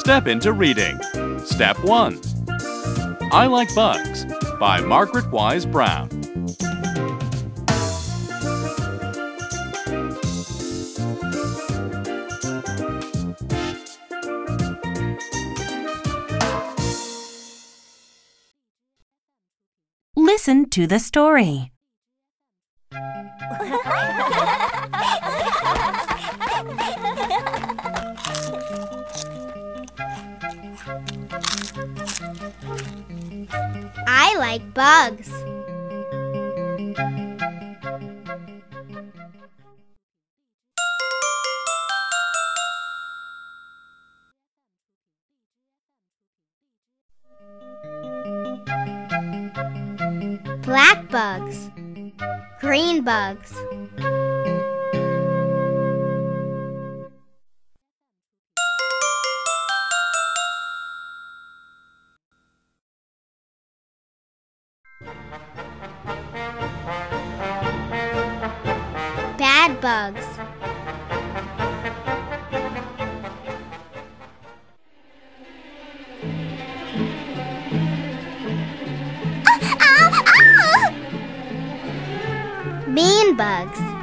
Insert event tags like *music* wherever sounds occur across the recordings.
step into reading. Step 1 I Like Bugs by Margaret Wise Brown. Listen to the story. *laughs* I like bugs. Black bugs. Green bugs. Bad bugs. Ah, ah, ah! Mean bugs.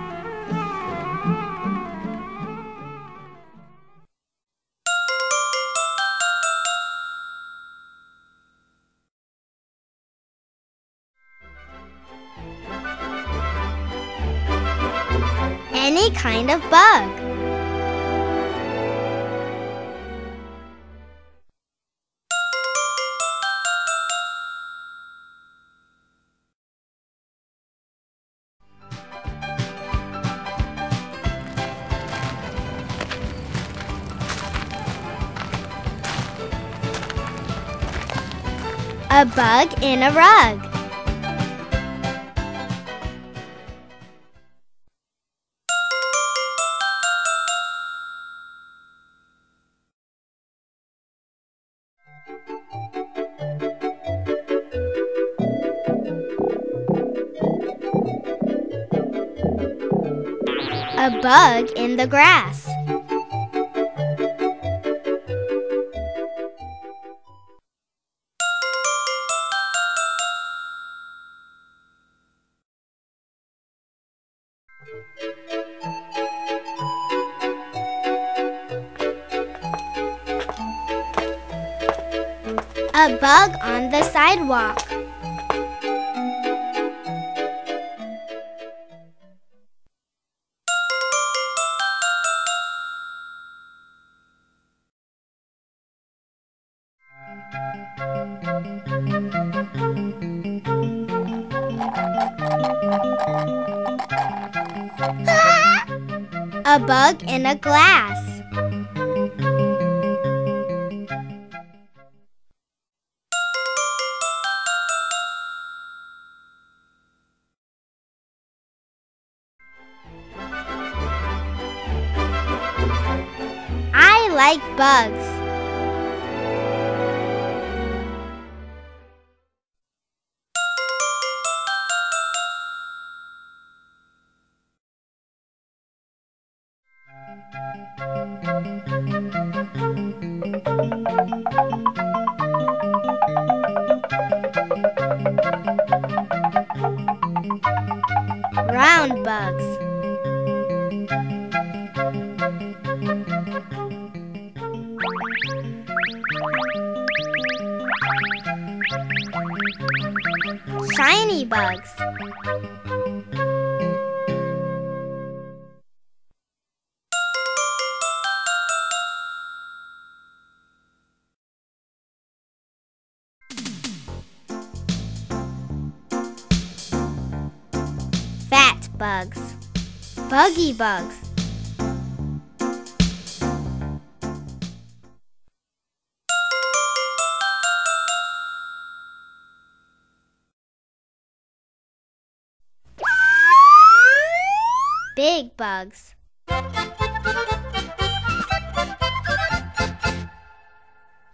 Any kind of bug. A bug in a rug. A bug in the grass. A bug on the sidewalk. Bug in a glass. I like bugs. Round bugs. Shiny bugs. Bugs. Buggy bugs. Big bugs.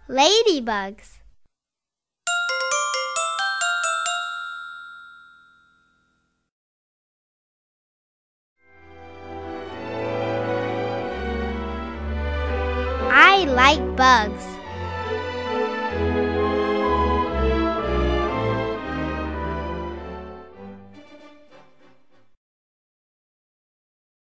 Ladybugs. like bugs.